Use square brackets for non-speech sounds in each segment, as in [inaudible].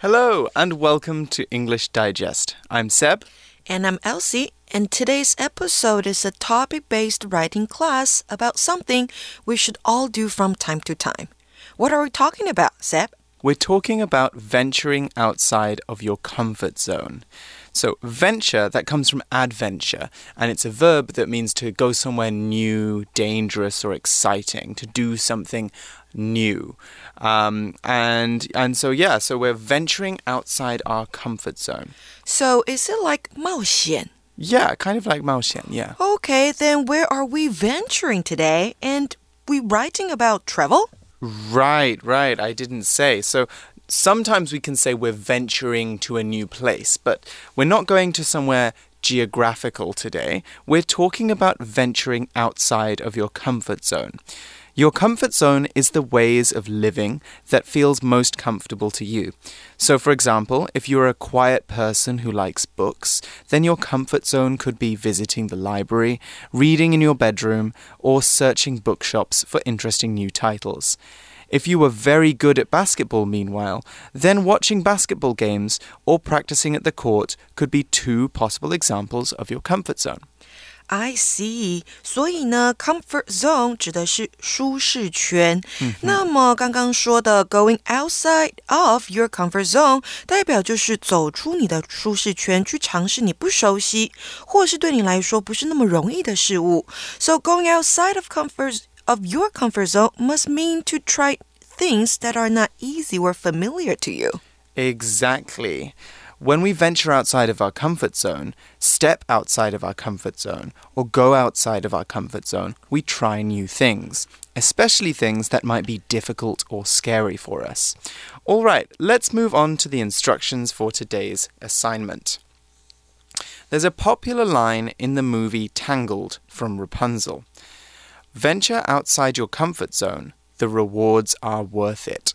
Hello, and welcome to English Digest. I'm Seb. And I'm Elsie, and today's episode is a topic based writing class about something we should all do from time to time. What are we talking about, Seb? We're talking about venturing outside of your comfort zone. So, venture, that comes from adventure, and it's a verb that means to go somewhere new, dangerous, or exciting, to do something new. Um, and and so yeah, so we're venturing outside our comfort zone. So is it like 冒险? Yeah, kind of like 冒险, yeah. Okay, then where are we venturing today? And we writing about travel? Right, right. I didn't say. So sometimes we can say we're venturing to a new place, but we're not going to somewhere geographical today. We're talking about venturing outside of your comfort zone. Your comfort zone is the ways of living that feels most comfortable to you. So, for example, if you're a quiet person who likes books, then your comfort zone could be visiting the library, reading in your bedroom, or searching bookshops for interesting new titles. If you were very good at basketball, meanwhile, then watching basketball games or practicing at the court could be two possible examples of your comfort zone. I see，所以呢，comfort zone 指的是舒适圈。嗯、那么刚刚说的 going outside of your comfort zone，代表就是走出你的舒适圈，去尝试你不熟悉或是对你来说不是那么容易的事物。So going outside of comfort of your comfort zone must mean to try things that are not easy or familiar to you. Exactly. When we venture outside of our comfort zone, step outside of our comfort zone, or go outside of our comfort zone, we try new things, especially things that might be difficult or scary for us. All right, let's move on to the instructions for today's assignment. There's a popular line in the movie Tangled from Rapunzel Venture outside your comfort zone, the rewards are worth it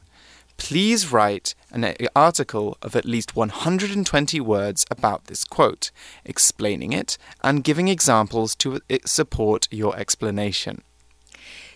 please write an article of at least 120 words about this quote, explaining it and giving examples to support your explanation.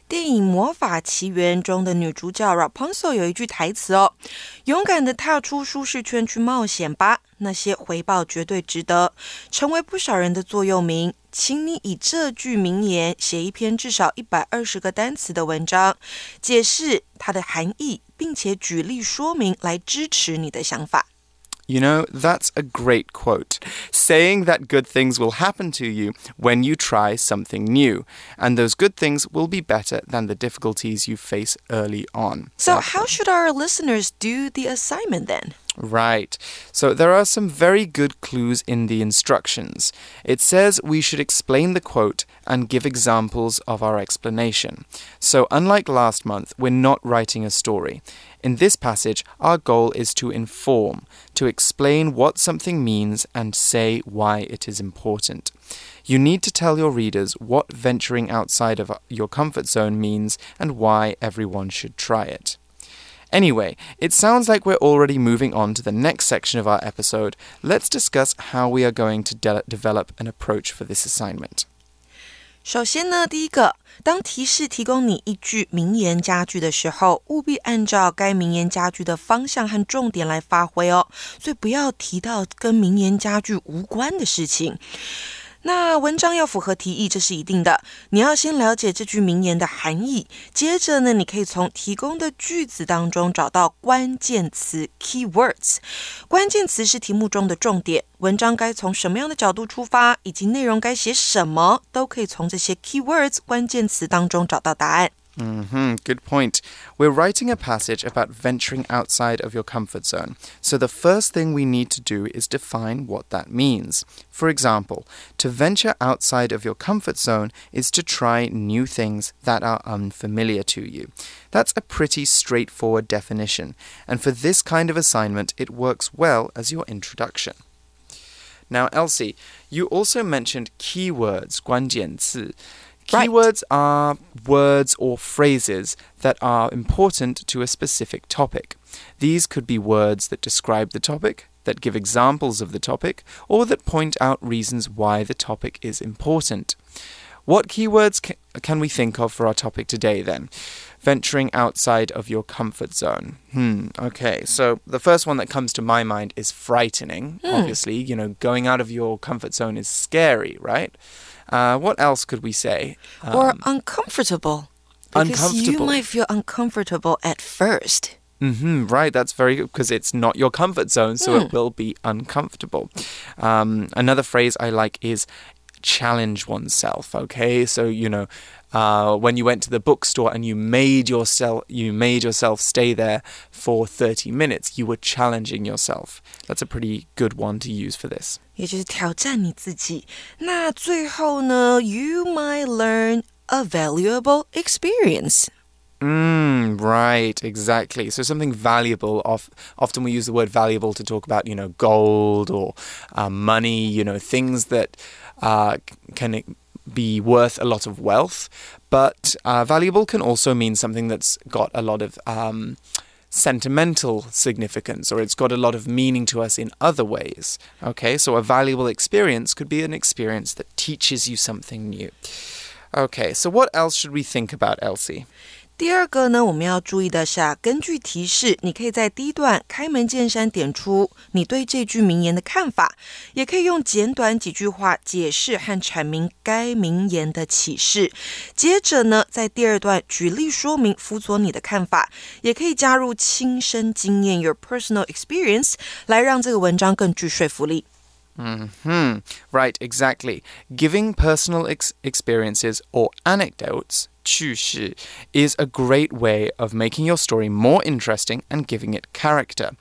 电影《魔法奇缘》中的女主角 Rapunzel 有一句台词哦：“勇敢的踏出舒适圈去冒险吧，那些回报绝对值得，成为不少人的座右铭。” 请你以这句名言写一篇至少一百二十个单词的文章，解释它的含义，并且举例说明来支持你的想法。You know, that's a great quote. Saying that good things will happen to you when you try something new, and those good things will be better than the difficulties you face early on. So, how should our listeners do the assignment then? Right. So there are some very good clues in the instructions. It says we should explain the quote and give examples of our explanation. So, unlike last month, we're not writing a story. In this passage, our goal is to inform, to explain what something means and say why it is important. You need to tell your readers what venturing outside of your comfort zone means and why everyone should try it. Anyway, it sounds like we're already moving on to the next section of our episode. Let's discuss how we are going to de develop an approach for this assignment. 首先呢，第一个，当提示提供你一句名言佳句的时候，务必按照该名言佳句的方向和重点来发挥哦。所以不要提到跟名言佳句无关的事情。 那文章要符合题意，这是一定的。你要先了解这句名言的含义，接着呢，你可以从提供的句子当中找到关键词 （keywords）。关键词是题目中的重点。文章该从什么样的角度出发，以及内容该写什么，都可以从这些 keywords 关键词当中找到答案。Mm -hmm, good point. We're writing a passage about venturing outside of your comfort zone. So the first thing we need to do is define what that means. For example, to venture outside of your comfort zone is to try new things that are unfamiliar to you. That's a pretty straightforward definition, and for this kind of assignment, it works well as your introduction. Now, Elsie, you also mentioned keywords, 关键词. Keywords right. are words or phrases that are important to a specific topic. These could be words that describe the topic, that give examples of the topic, or that point out reasons why the topic is important. What keywords ca can we think of for our topic today then? Venturing outside of your comfort zone. Hmm, okay. So the first one that comes to my mind is frightening. Hmm. Obviously, you know, going out of your comfort zone is scary, right? Uh, what else could we say? or uncomfortable. Because you might feel uncomfortable at first. Mm -hmm, right, that's very good because it's not your comfort zone, so it will be uncomfortable. Um, another phrase I like is challenge oneself. Okay, so you know, uh, when you went to the bookstore and you made yourself you made yourself stay there for thirty minutes, you were challenging yourself. That's a pretty good one to use for this. 也就是挑战你自己。那最后呢，you might learn a valuable experience. Mm, right, exactly. So something valuable. Of, often we use the word valuable to talk about, you know, gold or uh, money. You know, things that uh, can be worth a lot of wealth. But uh, valuable can also mean something that's got a lot of um, sentimental significance, or it's got a lot of meaning to us in other ways. Okay, so a valuable experience could be an experience that teaches you something new. Okay, so what else should we think about, Elsie? 第二个呢，我们要注意的是啊，根据提示，你可以在第一段开门见山点出你对这句名言的看法，也可以用简短几句话解释和阐明该名言的启示。接着呢，在第二段举例说明，辅佐你的看法，也可以加入亲身经验 （your personal experience） 来让这个文章更具说服力。 Hmm. Right, exactly. Giving personal ex- experiences or anecdotes, 趣事, is a great way of making your story more interesting and giving it character.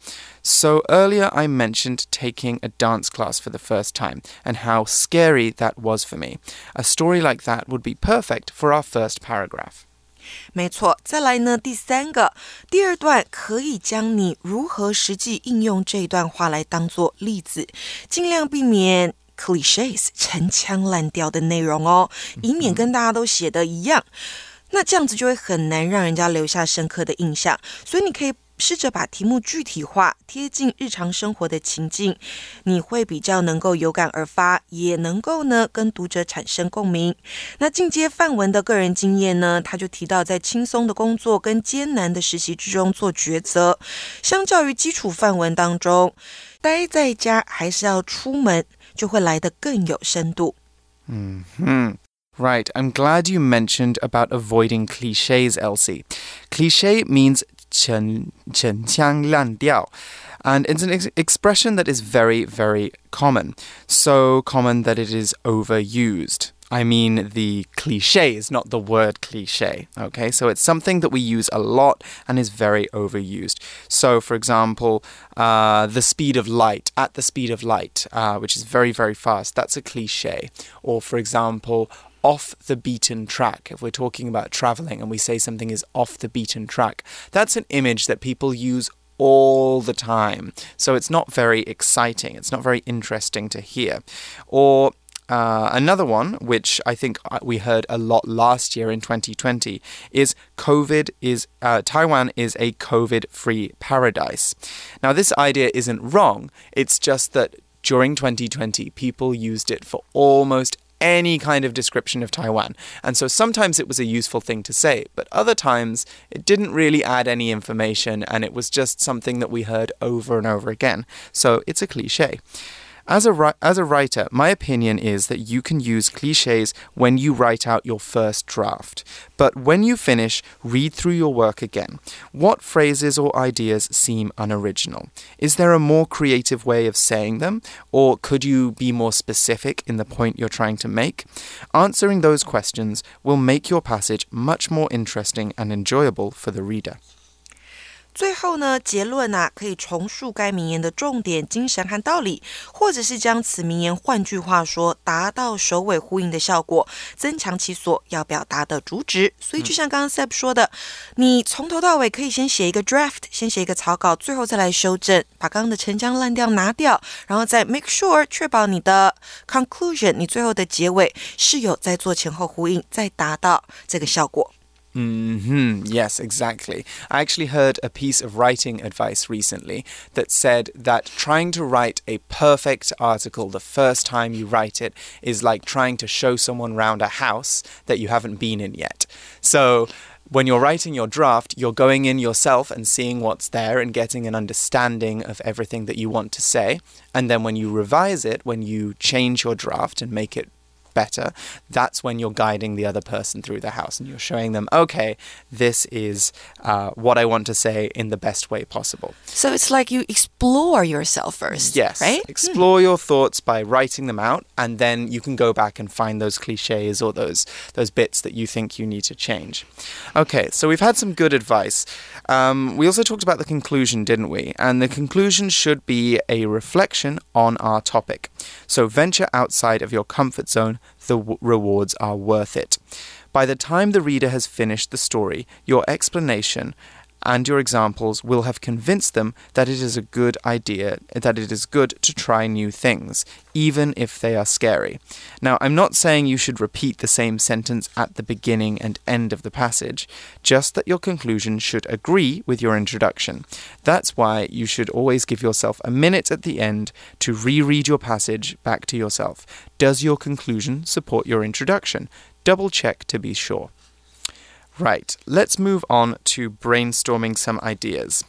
So earlier I mentioned taking a dance class for the first time and how scary that was for me. A story like that would be perfect for our first paragraph. 没错，再来呢，第三个，第二段可以将你如何实际应用这段话来当做例子，尽量避免 cliches 陈腔滥调的内容哦，以免跟大家都写的一样。那这样子就会很难让人家留下深刻的印象，所以你可以试着把题目具体化，贴近日常生活的情境，你会比较能够有感而发，也能够呢跟读者产生共鸣。那进阶范文的个人经验呢，他就提到在轻松的工作跟艰难的实习之中做抉择，相较于基础范文当中，待在家还是要出门，就会来得更有深度。 Hmm. Right. I'm glad you mentioned about avoiding cliches, Elsie. Cliche means 陈陈腔滥调, and it's an ex- expression that is very, very common. So common that it is overused. I mean the cliches, not the word cliche. Okay, so it's something that we use a lot and is very overused. So, for example, uh, the speed of light, at the speed of light, uh, which is very, very fast, that's a cliche. Or, for example, off the beaten track. If we're talking about traveling and we say something is off the beaten track, that's an image that people use all the time. So it's not very exciting, it's not very interesting to hear. Or uh, another one, which I think uh, we heard a lot last year in 2020, is COVID is uh, Taiwan is a COVID-free paradise. Now, this idea isn't wrong. It's just that during 2020, people used it for almost any kind of description of Taiwan. And so sometimes it was a useful thing to say, but other times it didn't really add any information and it was just something that we heard over and over again. So it's a cliche. As a, as a writer, my opinion is that you can use cliches when you write out your first draft. But when you finish, read through your work again. What phrases or ideas seem unoriginal? Is there a more creative way of saying them? Or could you be more specific in the point you're trying to make? Answering those questions will make your passage much more interesting and enjoyable for the reader. 最后呢，结论啊，可以重述该名言的重点、精神和道理，或者是将此名言换句话说，达到首尾呼应的效果，增强其所要表达的主旨。所以，就像刚刚 Seb 说的，你从头到尾可以先写一个 draft，先写一个草稿，最后再来修正，把刚刚的陈腔滥调拿掉，然后再 make sure 确保你的 conclusion，你最后的结尾是有在做前后呼应，再达到这个效果。Mm hmm. Yes, exactly. I actually heard a piece of writing advice recently that said that trying to write a perfect article the first time you write it is like trying to show someone around a house that you haven't been in yet. So, when you're writing your draft, you're going in yourself and seeing what's there and getting an understanding of everything that you want to say. And then when you revise it, when you change your draft and make it better, that's when you're guiding the other person through the house and you're showing them, okay, this is uh, what I want to say in the best way possible. So it's like you explore yourself first. Yes. Right? Explore your thoughts by writing them out, and then you can go back and find those cliches or those those bits that you think you need to change. Okay, so we've had some good advice. Um, we also talked about the conclusion, didn't we? And the conclusion should be a reflection on our topic. So venture outside of your comfort zone the rewards are worth it. By the time the reader has finished the story, your explanation and your examples will have convinced them that it is a good idea, that it is good to try new things, even if they are scary. Now, I'm not saying you should repeat the same sentence at the beginning and end of the passage, just that your conclusion should agree with your introduction. That's why you should always give yourself a minute at the end to reread your passage back to yourself. Does your conclusion support your introduction? Double check to be sure. Right, let's move on to brainstorming some ideas.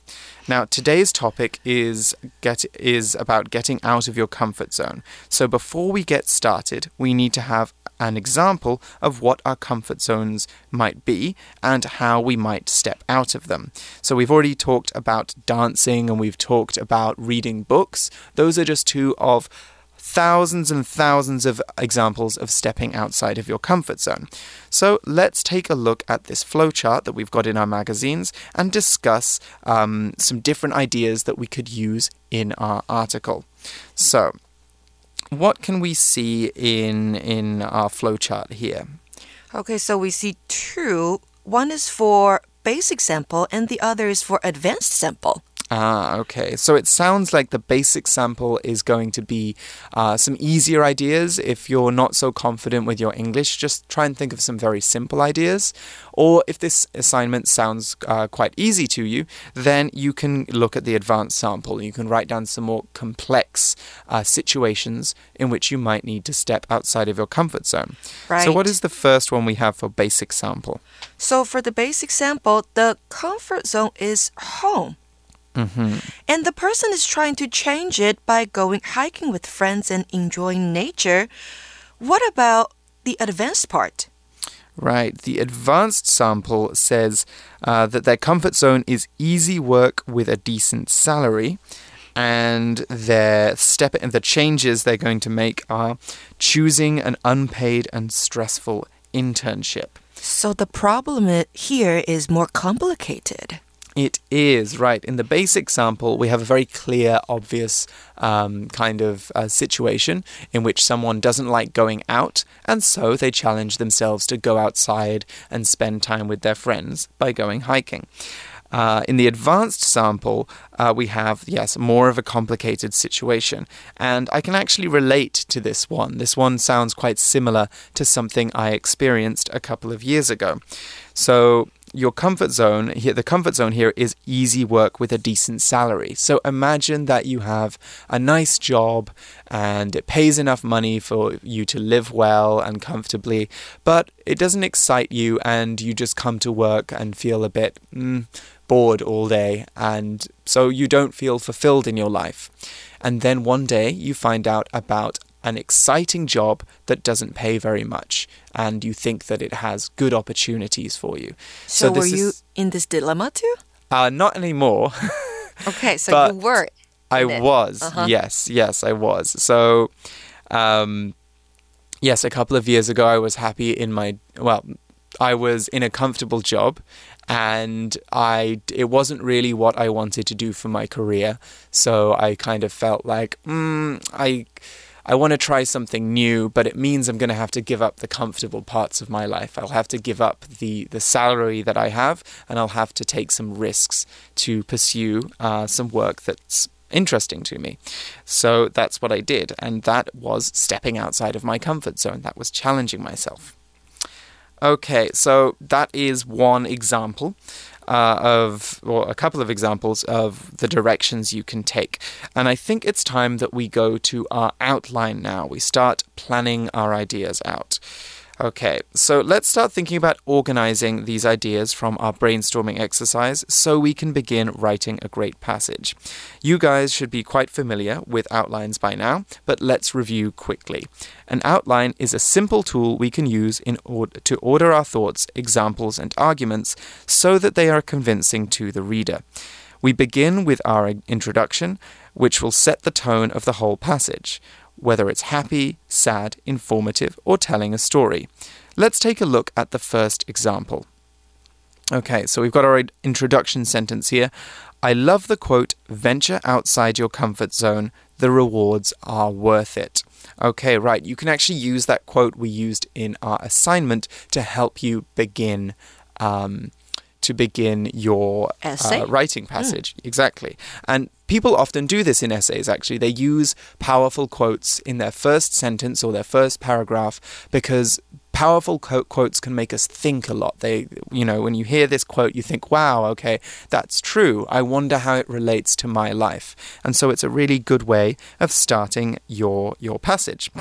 Now, today's topic is get is about getting out of your comfort zone. So before we get started, we need to have an example of what our comfort zones might be and how we might step out of them. So we've already talked about dancing and we've talked about reading books. Those are just two of thousands and thousands of examples of stepping outside of your comfort zone. So let's take a look at this flowchart that we've got in our magazines and discuss um, some different ideas that we could use in our article. So, what can we see in in our flowchart here? Okay, so we see two. One is for basic sample and the other is for advanced sample. Ah, okay. So it sounds like the basic sample is going to be uh, some easier ideas. If you're not so confident with your English, just try and think of some very simple ideas. Or if this assignment sounds uh, quite easy to you, then you can look at the advanced sample. You can write down some more complex uh, situations in which you might need to step outside of your comfort zone. Right. So, what is the first one we have for basic sample? So, for the basic sample, the comfort zone is home. Mm -hmm. And the person is trying to change it by going hiking with friends and enjoying nature. What about the advanced part? Right. The advanced sample says uh, that their comfort zone is easy work with a decent salary. And their step and the changes they're going to make are choosing an unpaid and stressful internship. So the problem here is more complicated. It is, right. In the basic sample, we have a very clear, obvious um, kind of uh, situation in which someone doesn't like going out, and so they challenge themselves to go outside and spend time with their friends by going hiking. Uh, in the advanced sample, uh, we have, yes, more of a complicated situation. And I can actually relate to this one. This one sounds quite similar to something I experienced a couple of years ago. So, your comfort zone here the comfort zone here is easy work with a decent salary. So imagine that you have a nice job and it pays enough money for you to live well and comfortably but it doesn't excite you and you just come to work and feel a bit mm, bored all day and so you don't feel fulfilled in your life. And then one day you find out about an exciting job that doesn't pay very much and you think that it has good opportunities for you. So, so were you in this dilemma too? Uh, not anymore. [laughs] okay, so you were. I was. Uh -huh. Yes, yes, I was. So, um, yes, a couple of years ago, I was happy in my well. I was in a comfortable job and I it wasn't really what I wanted to do for my career so I kind of felt like mm, I I want to try something new, but it means I'm going to have to give up the comfortable parts of my life. I'll have to give up the, the salary that I have, and I'll have to take some risks to pursue uh, some work that's interesting to me. So that's what I did, and that was stepping outside of my comfort zone. That was challenging myself. Okay, so that is one example. Uh, of, or a couple of examples of the directions you can take. And I think it's time that we go to our outline now. We start planning our ideas out. Okay, so let's start thinking about organizing these ideas from our brainstorming exercise so we can begin writing a great passage. You guys should be quite familiar with outlines by now, but let's review quickly. An outline is a simple tool we can use in order to order our thoughts, examples, and arguments so that they are convincing to the reader. We begin with our introduction, which will set the tone of the whole passage whether it's happy, sad, informative, or telling a story. Let's take a look at the first example. Okay, so we've got our introduction sentence here. I love the quote, venture outside your comfort zone, the rewards are worth it. Okay, right, you can actually use that quote we used in our assignment to help you begin. Um, to begin your uh, writing passage. Mm. Exactly. And people often do this in essays, actually. They use powerful quotes in their first sentence or their first paragraph because powerful quotes can make us think a lot. They, you know, when you hear this quote, you think, wow, okay, that's true. I wonder how it relates to my life. And so it's a really good way of starting your, your passage.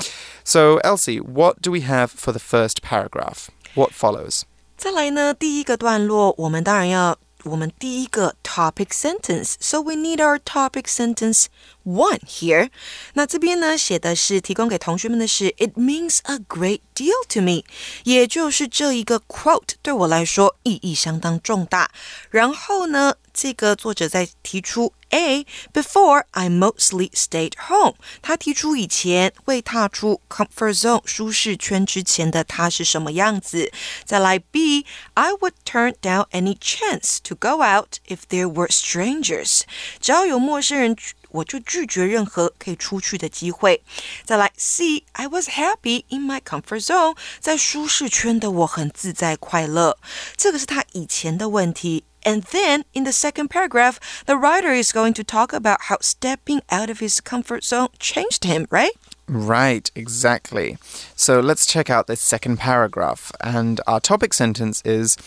So, Elsie, what do we have for the first paragraph? What follows? 再来呢，第一个段落，我们当然要我们第一个 topic sentence。So we need our topic sentence one here。那这边呢写的是提供给同学们的是，It means a great deal to me，也就是这一个 quote 对我来说意义相当重大。然后呢，这个作者在提出 A before I mostly stayed home。他提出以前未踏出 comfort zone 舒适圈之前的他是什么样子。再来 B I would turn down any chance to go out if there were strangers。只要有陌生人。我就拒绝任何可以出去的机会。再来，C，I was happy in my comfort zone，在舒适圈的我很自在快乐。这个是他以前的问题。 And then in the second paragraph, the writer is going to talk about how stepping out of his comfort zone changed him, right? Right, exactly. So let's check out this second paragraph. And our topic sentence is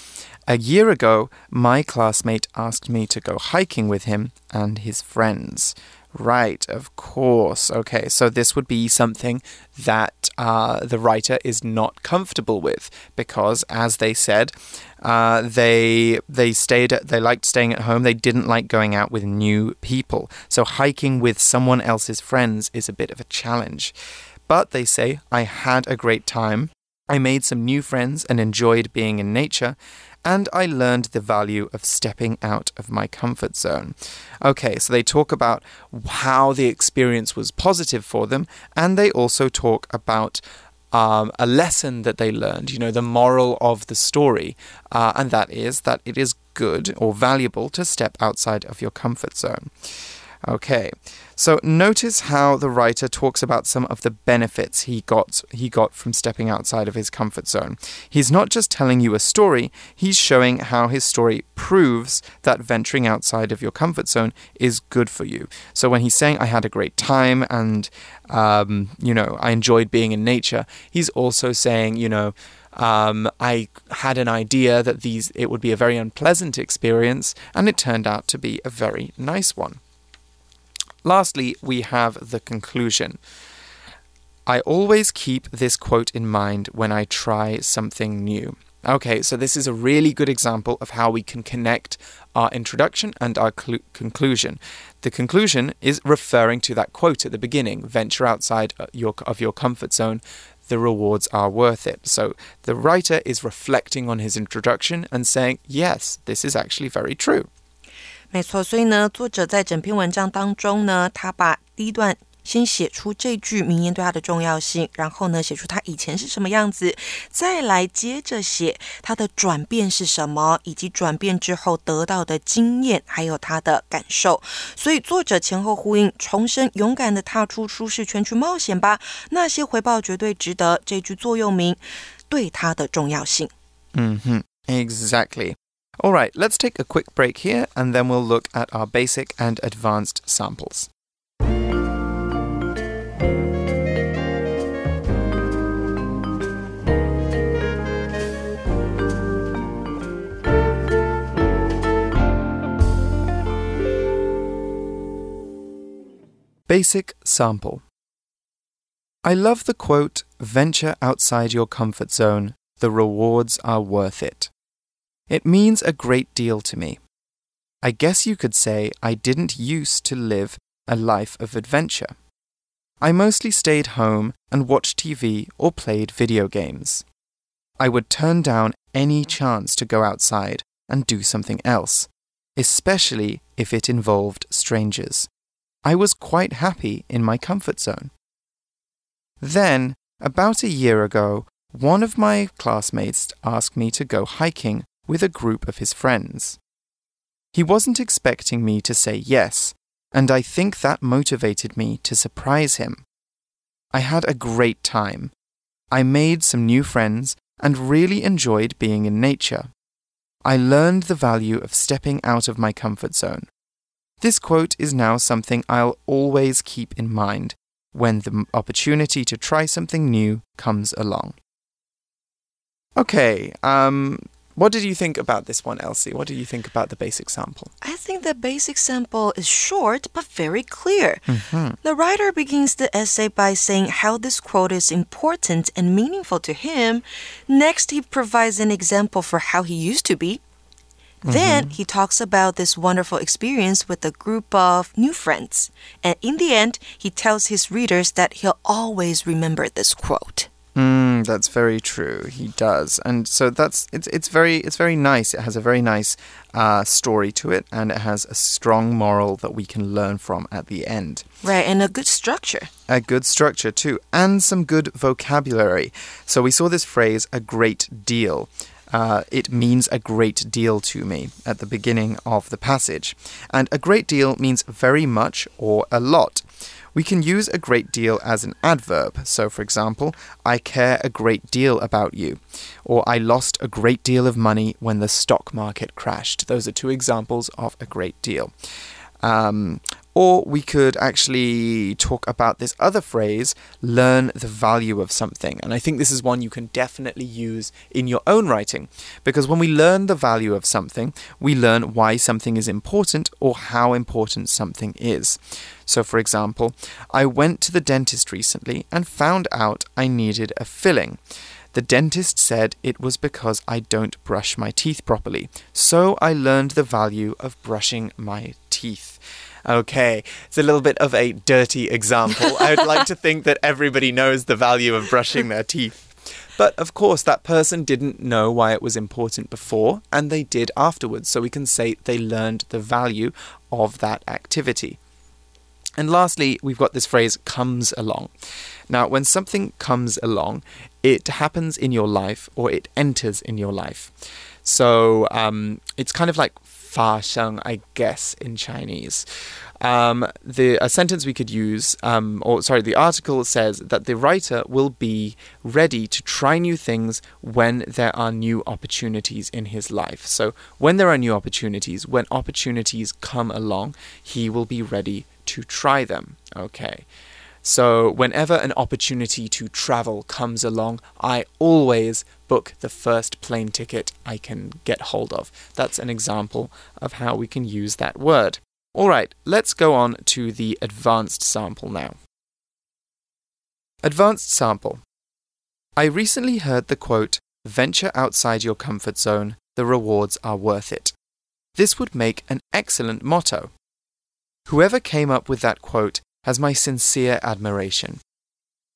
A year ago, my classmate asked me to go hiking with him and his friends. Right, of course. Okay, so this would be something that uh, the writer is not comfortable with because, as they said, uh, they they stayed they liked staying at home. They didn't like going out with new people. So hiking with someone else's friends is a bit of a challenge. But they say I had a great time. I made some new friends and enjoyed being in nature and I learned the value of stepping out of my comfort zone. Okay, so they talk about how the experience was positive for them, and they also talk about um, a lesson that they learned, you know, the moral of the story, uh, and that is that it is good or valuable to step outside of your comfort zone. Okay. So notice how the writer talks about some of the benefits he got he got from stepping outside of his comfort zone. He's not just telling you a story, he's showing how his story proves that venturing outside of your comfort zone is good for you. So when he's saying I had a great time and um, you know, I enjoyed being in nature, he's also saying, you know, um, I had an idea that these it would be a very unpleasant experience, and it turned out to be a very nice one. Lastly, we have the conclusion. I always keep this quote in mind when I try something new. Okay, so this is a really good example of how we can connect our introduction and our conclusion. The conclusion is referring to that quote at the beginning venture outside uh, your, of your comfort zone, the rewards are worth it. So the writer is reflecting on his introduction and saying, yes, this is actually very true. 没错，所以呢，作者在整篇文章当中呢，他把第一段先写出这句名言对他的重要性，然后呢，写出他以前是什么样子，再来接着写他的转变是什么，以及转变之后得到的经验，还有他的感受。所以作者前后呼应，重申勇敢的踏出舒适圈去冒险吧，那些回报绝对值得。这句座右铭对他的重要性。嗯哼，exactly。All right, let's take a quick break here and then we'll look at our basic and advanced samples. Basic Sample I love the quote, venture outside your comfort zone, the rewards are worth it. It means a great deal to me. I guess you could say I didn't used to live a life of adventure. I mostly stayed home and watched TV or played video games. I would turn down any chance to go outside and do something else, especially if it involved strangers. I was quite happy in my comfort zone. Then, about a year ago, one of my classmates asked me to go hiking with a group of his friends. He wasn't expecting me to say yes, and I think that motivated me to surprise him. I had a great time. I made some new friends and really enjoyed being in nature. I learned the value of stepping out of my comfort zone. This quote is now something I'll always keep in mind when the opportunity to try something new comes along. Okay, um, what did you think about this one, Elsie? What do you think about the basic sample? I think the basic sample is short but very clear. Mm-hmm. The writer begins the essay by saying how this quote is important and meaningful to him. Next, he provides an example for how he used to be. Then he talks about this wonderful experience with a group of new friends. And in the end, he tells his readers that he'll always remember this quote. Mm, that's very true. He does, and so that's it's it's very it's very nice. It has a very nice uh, story to it, and it has a strong moral that we can learn from at the end. Right, and a good structure. A good structure too, and some good vocabulary. So we saw this phrase "a great deal." Uh, it means a great deal to me at the beginning of the passage. And a great deal means very much or a lot. We can use a great deal as an adverb. So, for example, I care a great deal about you. Or I lost a great deal of money when the stock market crashed. Those are two examples of a great deal. Um, or we could actually talk about this other phrase, learn the value of something. And I think this is one you can definitely use in your own writing. Because when we learn the value of something, we learn why something is important or how important something is. So, for example, I went to the dentist recently and found out I needed a filling. The dentist said it was because I don't brush my teeth properly. So I learned the value of brushing my teeth. Okay, it's a little bit of a dirty example. I would like to think that everybody knows the value of brushing their teeth. But of course, that person didn't know why it was important before, and they did afterwards. So we can say they learned the value of that activity. And lastly, we've got this phrase comes along. Now, when something comes along, it happens in your life or it enters in your life. So um, it's kind of like 发生, I guess, in Chinese. Um, the a sentence we could use, um, or sorry, the article says that the writer will be ready to try new things when there are new opportunities in his life. So when there are new opportunities, when opportunities come along, he will be ready to try them. Okay. So, whenever an opportunity to travel comes along, I always book the first plane ticket I can get hold of. That's an example of how we can use that word. All right, let's go on to the advanced sample now. Advanced sample. I recently heard the quote, Venture outside your comfort zone, the rewards are worth it. This would make an excellent motto. Whoever came up with that quote has my sincere admiration.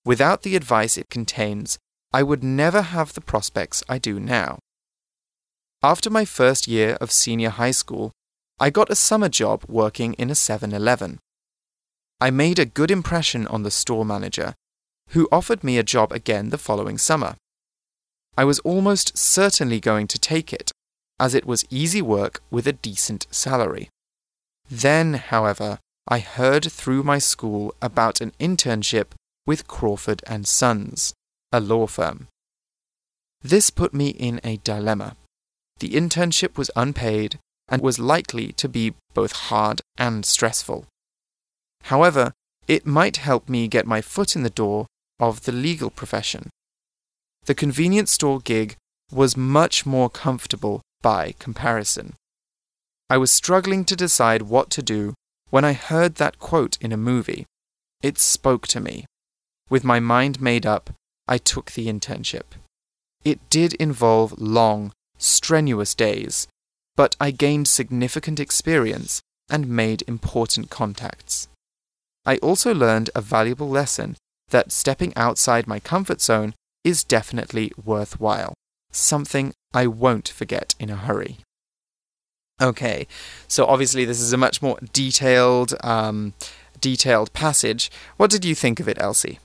Without the advice it contains, I would never have the prospects I do now. After my first year of senior high school, I got a summer job working in a 7 Eleven. I made a good impression on the store manager, who offered me a job again the following summer. I was almost certainly going to take it, as it was easy work with a decent salary. Then, however, I heard through my school about an internship with Crawford and Sons, a law firm. This put me in a dilemma. The internship was unpaid and was likely to be both hard and stressful. However, it might help me get my foot in the door of the legal profession. The convenience store gig was much more comfortable by comparison. I was struggling to decide what to do when I heard that quote in a movie. It spoke to me. With my mind made up, I took the internship. It did involve long, strenuous days, but I gained significant experience and made important contacts. I also learned a valuable lesson that stepping outside my comfort zone is definitely worthwhile, something I won't forget in a hurry. Okay, so obviously this is a much more detailed, um, detailed passage. What did you think of it, Elsie?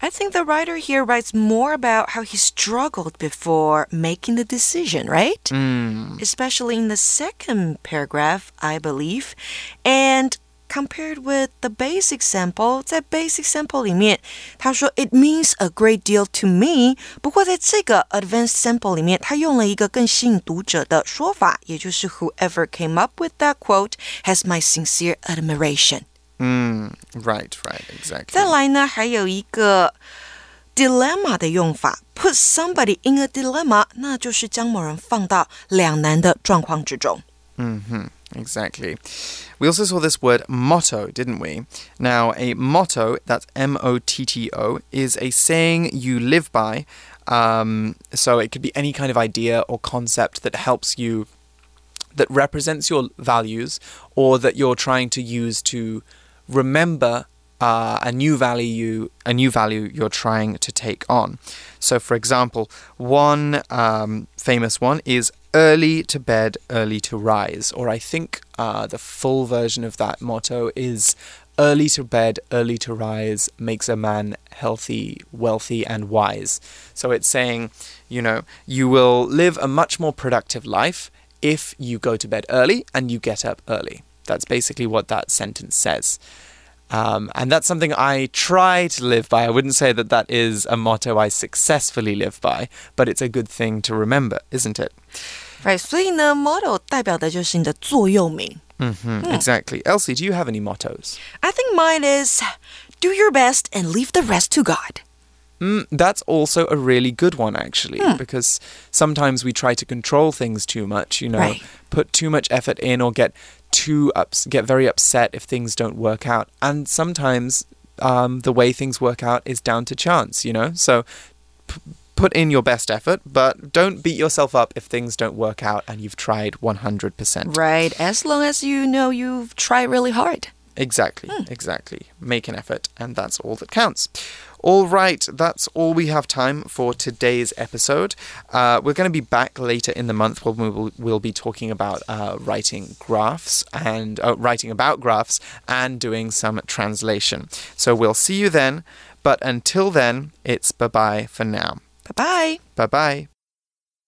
I think the writer here writes more about how he struggled before making the decision, right? Mm. Especially in the second paragraph, I believe. And compared with the basic sample，在 basic sample 里面，他说 it means a great deal to me。不过在这个 advanced sample 里面，他用了一个更吸引读者的说法，也就是 whoever came up with that quote has my sincere admiration。 Mm, right, right, exactly. 再来呢，还有一个 dilemma 的用法，put somebody in a dilemma，那就是将某人放到两难的状况之中。Mm hmm. Exactly. We also saw this word motto, didn't we? Now, a motto, that's M O T T O, is a saying you live by. Um, so it could be any kind of idea or concept that helps you, that represents your values, or that you're trying to use to remember uh, a new value a new value you're trying to take on. So, for example, one um, famous one is early to bed, early to rise. Or I think uh, the full version of that motto is early to bed, early to rise makes a man healthy, wealthy, and wise. So it's saying, you know, you will live a much more productive life if you go to bed early and you get up early. That's basically what that sentence says. Um, and that's something I try to live by. I wouldn't say that that is a motto I successfully live by, but it's a good thing to remember, isn't it? Right，所以呢，motto 代表的就是你的座右铭。Mm -hmm, Exactly. Elsie, do you have any mottos? I think mine is do your best and leave the rest to God. Mm, that's also a really good one, actually, Hmm. because sometimes we try to control things too much, you know, Right. put too much effort in or get too ups- get very upset if things don't work out. And sometimes um, the way things work out is down to chance, you know? So p- put in your best effort, but don't beat yourself up if things don't work out and you've tried 100%. Right, as long as you know you've tried really hard. Exactly, exactly. Make an effort, and that's all that counts. All right, that's all we have time for today's episode. Uh, we're going to be back later in the month when we will we'll be talking about uh, writing graphs and uh, writing about graphs and doing some translation. So we'll see you then. But until then, it's bye bye for now. Bye bye. Bye bye.